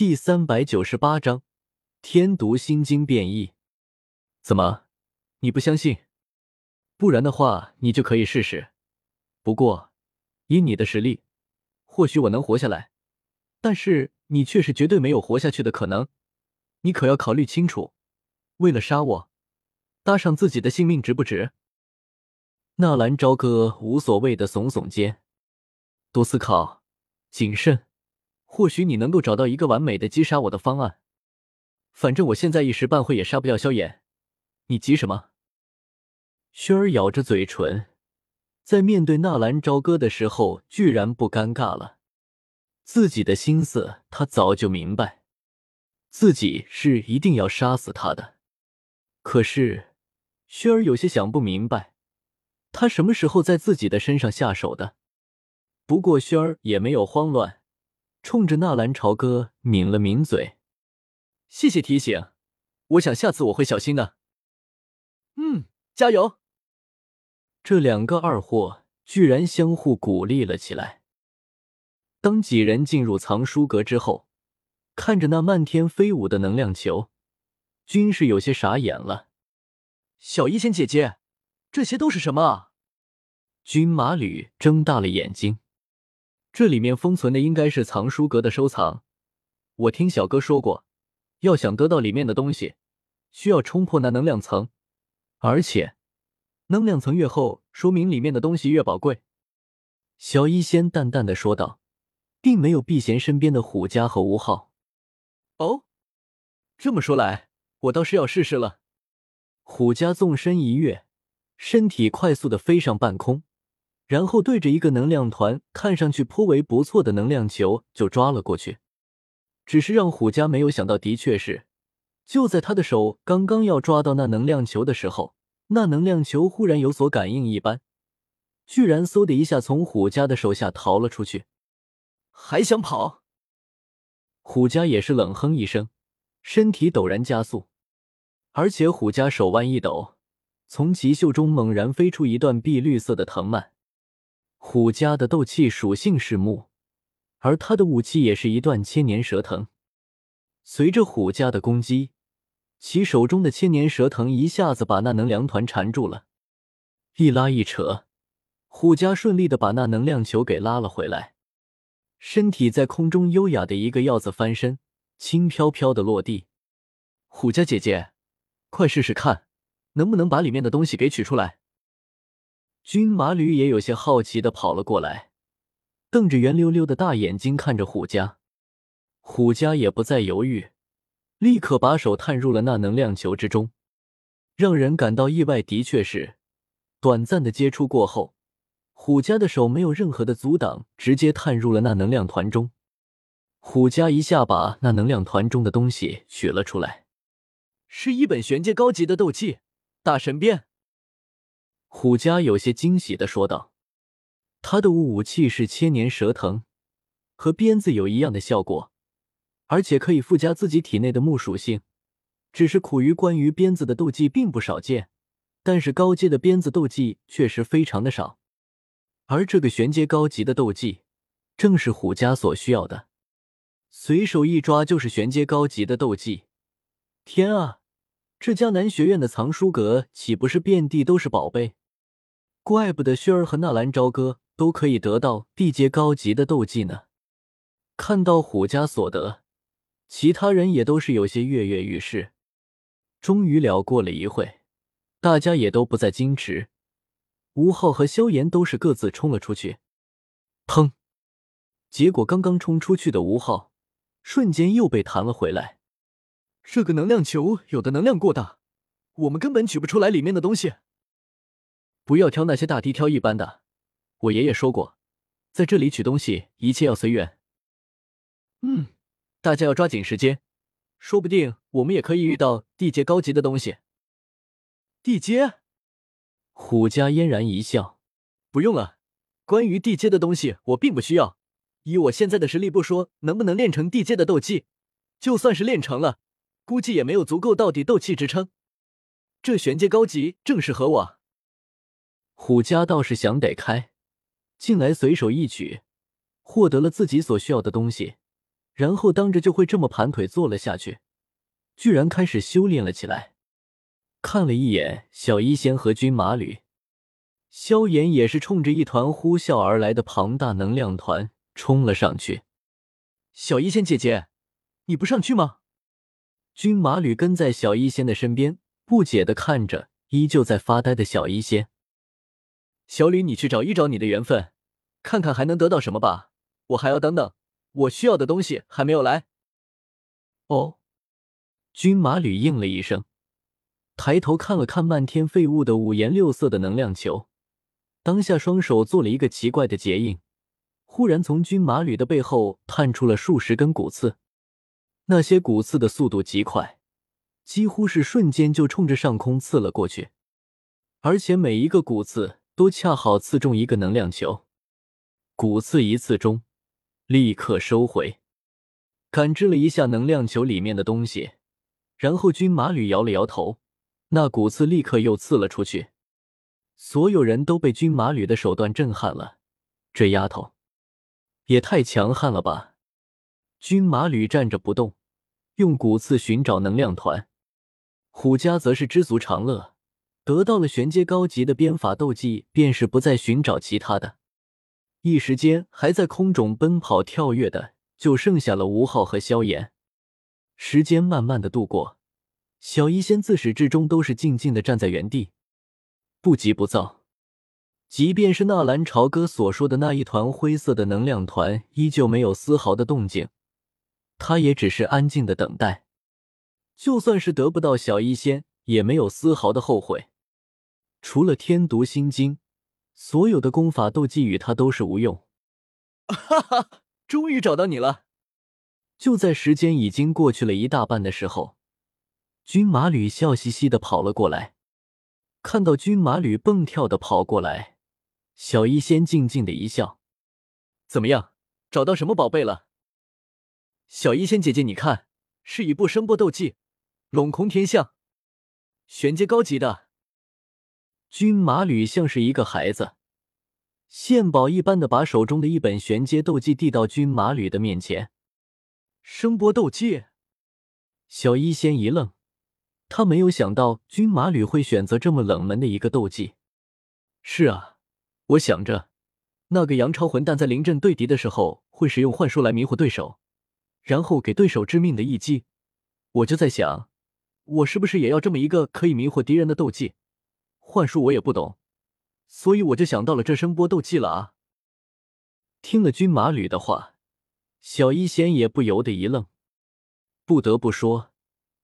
第三百九十八章天毒心经变异。怎么，你不相信？不然的话，你就可以试试。不过，以你的实力，或许我能活下来，但是你却是绝对没有活下去的可能。你可要考虑清楚，为了杀我，搭上自己的性命值不值？纳兰朝歌无所谓的耸耸肩，多思考，谨慎。或许你能够找到一个完美的击杀我的方案。反正我现在一时半会也杀不掉萧炎，你急什么？薰儿咬着嘴唇，在面对纳兰朝歌的时候，居然不尴尬了。自己的心思他早就明白，自己是一定要杀死他的。可是，薰儿有些想不明白，他什么时候在自己的身上下手的？不过，薰儿也没有慌乱。冲着纳兰朝歌抿了抿嘴，谢谢提醒，我想下次我会小心的。嗯，加油！这两个二货居然相互鼓励了起来。当几人进入藏书阁之后，看着那漫天飞舞的能量球，均是有些傻眼了。小医仙姐姐，这些都是什么啊？军马吕睁大了眼睛。这里面封存的应该是藏书阁的收藏。我听小哥说过，要想得到里面的东西，需要冲破那能量层，而且能量层越厚，说明里面的东西越宝贵。小医仙淡淡的说道，并没有避嫌身边的虎家和吴昊。哦，这么说来，我倒是要试试了。虎家纵身一跃，身体快速的飞上半空。然后对着一个能量团看上去颇为不错的能量球就抓了过去，只是让虎家没有想到的确是，就在他的手刚刚要抓到那能量球的时候，那能量球忽然有所感应一般，居然嗖的一下从虎家的手下逃了出去。还想跑？虎家也是冷哼一声，身体陡然加速，而且虎家手腕一抖，从其袖中猛然飞出一段碧绿色的藤蔓。虎家的斗气属性是木，而他的武器也是一段千年蛇藤。随着虎家的攻击，其手中的千年蛇藤一下子把那能量团缠住了，一拉一扯，虎家顺利的把那能量球给拉了回来，身体在空中优雅的一个“要”子翻身，轻飘飘的落地。虎家姐姐，快试试看，能不能把里面的东西给取出来。军马吕也有些好奇的跑了过来，瞪着圆溜溜的大眼睛看着虎家。虎家也不再犹豫，立刻把手探入了那能量球之中。让人感到意外的确是，短暂的接触过后，虎家的手没有任何的阻挡，直接探入了那能量团中。虎家一下把那能量团中的东西取了出来，是一本玄阶高级的斗技《大神鞭》。虎家有些惊喜的说道：“他的武武器是千年蛇藤，和鞭子有一样的效果，而且可以附加自己体内的木属性。只是苦于关于鞭子的斗技并不少见，但是高阶的鞭子斗技确实非常的少。而这个玄阶高级的斗技，正是虎家所需要的，随手一抓就是玄阶高级的斗技。天啊，这江南学院的藏书阁岂不是遍地都是宝贝？”怪不得薰儿和纳兰朝歌都可以得到地阶高级的斗技呢。看到虎家所得，其他人也都是有些跃跃欲试。终于聊过了一会，大家也都不再矜持。吴昊和萧炎都是各自冲了出去。砰！结果刚刚冲出去的吴昊，瞬间又被弹了回来。这个能量球有的能量过大，我们根本取不出来里面的东西。不要挑那些大低挑一般的，我爷爷说过，在这里取东西一切要随缘。嗯，大家要抓紧时间，说不定我们也可以遇到地阶高级的东西。地阶？虎家嫣然一笑，不用了，关于地阶的东西我并不需要。以我现在的实力，不说能不能练成地阶的斗技，就算是练成了，估计也没有足够到底斗气支撑。这玄阶高级正适合我。虎家倒是想得开，进来随手一取，获得了自己所需要的东西，然后当着就会这么盘腿坐了下去，居然开始修炼了起来。看了一眼小医仙和军马吕，萧炎也是冲着一团呼啸而来的庞大能量团冲了上去。小医仙姐姐，你不上去吗？军马吕跟在小医仙的身边，不解的看着依旧在发呆的小医仙。小吕，你去找一找你的缘分，看看还能得到什么吧。我还要等等，我需要的东西还没有来。哦，军马吕应了一声。抬头看了看漫天飞舞的五颜六色的能量球，当下双手做了一个奇怪的结印，忽然从军马吕的背后探出了数十根骨刺，那些骨刺的速度极快，几乎是瞬间就冲着上空刺了过去，而且每一个骨刺都恰好刺中一个能量球，骨刺一刺中，立刻收回，感知了一下能量球里面的东西，然后军马吕摇了摇头。那骨刺立刻又刺了出去，所有人都被军马吕的手段震撼了。这丫头也太强悍了吧！军马吕站着不动，用骨刺寻找能量团。虎家则是知足常乐，得到了玄阶高级的鞭法斗技，便是不再寻找其他的。一时间，还在空中奔跑跳跃的，就剩下了吴昊和萧炎。时间慢慢的度过。小医仙自始至终都是静静的站在原地，不急不躁。即便是纳兰朝歌所说的那一团灰色的能量团，依旧没有丝毫的动静，他也只是安静的等待。就算是得不到小医仙，也没有丝毫的后悔。除了天毒心经，所有的功法斗技与他都是无用。哈哈，终于找到你了！就在时间已经过去了一大半的时候。军马吕笑嘻嘻的跑了过来，看到军马吕蹦跳的跑过来，小医仙静静的一笑：“怎么样，找到什么宝贝了？”小医仙姐姐，你看，是一部声波斗技，龙空天象，玄阶高级的。军马吕像是一个孩子，献宝一般的把手中的一本玄阶斗技递到军马吕的面前。声波斗技，小医仙一愣。他没有想到军马吕会选择这么冷门的一个斗技。是啊，我想着那个杨超混蛋在临阵对敌的时候会使用幻术来迷惑对手，然后给对手致命的一击。我就在想，我是不是也要这么一个可以迷惑敌人的斗技？幻术我也不懂，所以我就想到了这声波斗技了啊！听了军马吕的话，小医仙也不由得一愣，不得不说。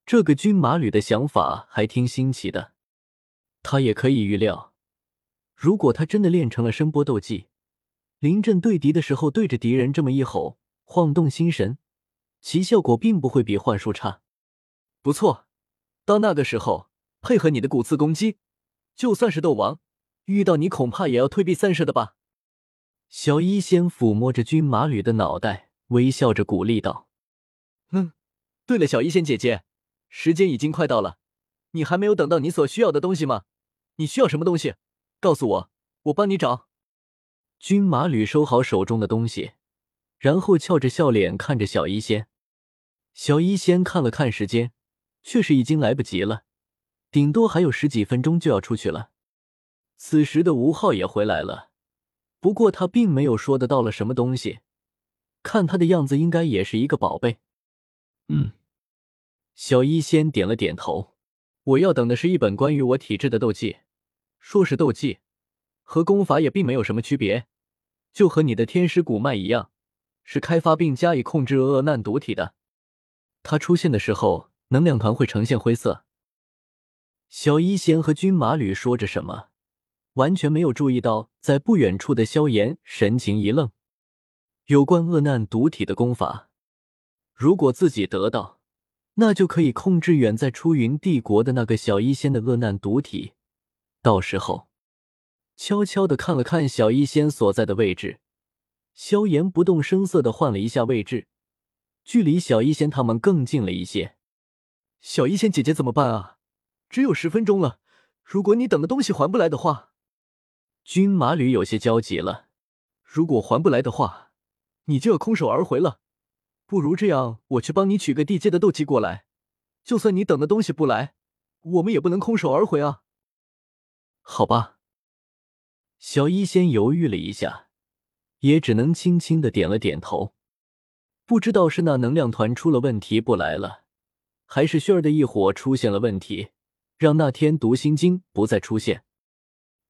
这个军马吕的想法还挺新奇的，他也可以预料，如果他真的练成了声波斗技，临阵对敌的时候对着敌人这么一吼，晃动心神，其效果并不会比幻术差。不错，到那个时候配合你的骨刺攻击，就算是斗王遇到你，恐怕也要退避三舍的吧？小医仙抚摸着军马吕的脑袋，微笑着鼓励道：“嗯，对了，小医仙姐姐。”时间已经快到了，你还没有等到你所需要的东西吗？你需要什么东西？告诉我，我帮你找。军马吕收好手中的东西，然后翘着笑脸看着小医仙。小医仙看了看时间，确实已经来不及了，顶多还有十几分钟就要出去了。此时的吴昊也回来了，不过他并没有说得到了什么东西，看他的样子，应该也是一个宝贝。嗯。小医仙点了点头，我要等的是一本关于我体质的斗技。说是斗技，和功法也并没有什么区别，就和你的天师古脉一样，是开发并加以控制厄难毒体的。它出现的时候，能量团会呈现灰色。小医仙和军马吕说着什么，完全没有注意到在不远处的萧炎神情一愣。有关恶难毒体的功法，如果自己得到。那就可以控制远在出云帝国的那个小医仙的恶难毒体，到时候悄悄的看了看小医仙所在的位置，萧炎不动声色的换了一下位置，距离小医仙他们更近了一些。小医仙姐姐怎么办啊？只有十分钟了，如果你等的东西还不来的话，军马吕有些焦急了。如果还不来的话，你就要空手而回了。不如这样，我去帮你取个地阶的斗气过来。就算你等的东西不来，我们也不能空手而回啊。好吧。小医仙犹豫了一下，也只能轻轻的点了点头。不知道是那能量团出了问题不来了，还是薰儿的异火出现了问题，让那天读心经不再出现。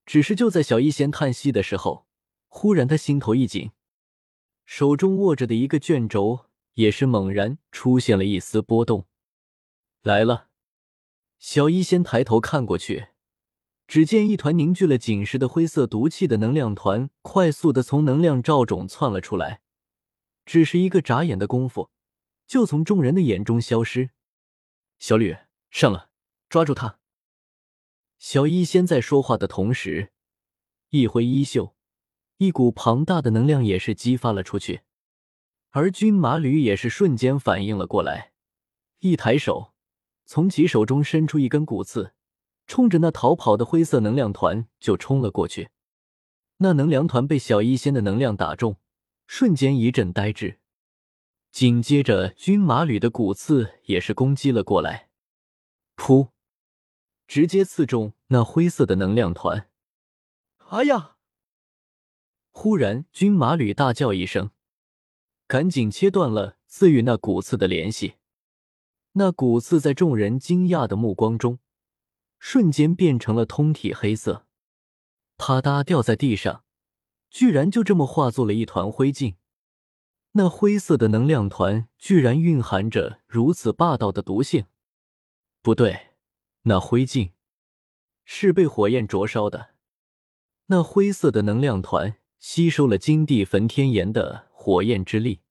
只是就在小医仙叹息的时候，忽然他心头一紧，手中握着的一个卷轴也是猛然出现了一丝波动。来了，小医仙抬头看过去，只见一团凝聚了紧实的灰色毒气的能量团，快速的从能量罩中窜了出来，只是一个眨眼的功夫，就从众人的眼中消失。小吕，上了，抓住他！小医仙在说话的同时，一挥衣袖，一股庞大的能量也是激发了出去，而军马吕也是瞬间反应了过来，一抬手。从其手中伸出一根骨刺，冲着那逃跑的灰色能量团就冲了过去。那能量团被小医仙的能量打中，瞬间一阵呆滞。紧接着，军马吕的骨刺也是攻击了过来，噗，直接刺中那灰色的能量团。哎呀！忽然，军马吕大叫一声，赶紧切断了刺与那骨刺的联系。那骨刺在众人惊讶的目光中，瞬间变成了通体黑色，啪嗒掉在地上，居然就这么化作了一团灰烬。那灰色的能量团居然蕴含着如此霸道的毒性，不对，那灰烬是被火焰灼烧的。那灰色的能量团吸收了金地焚天炎的火焰之力。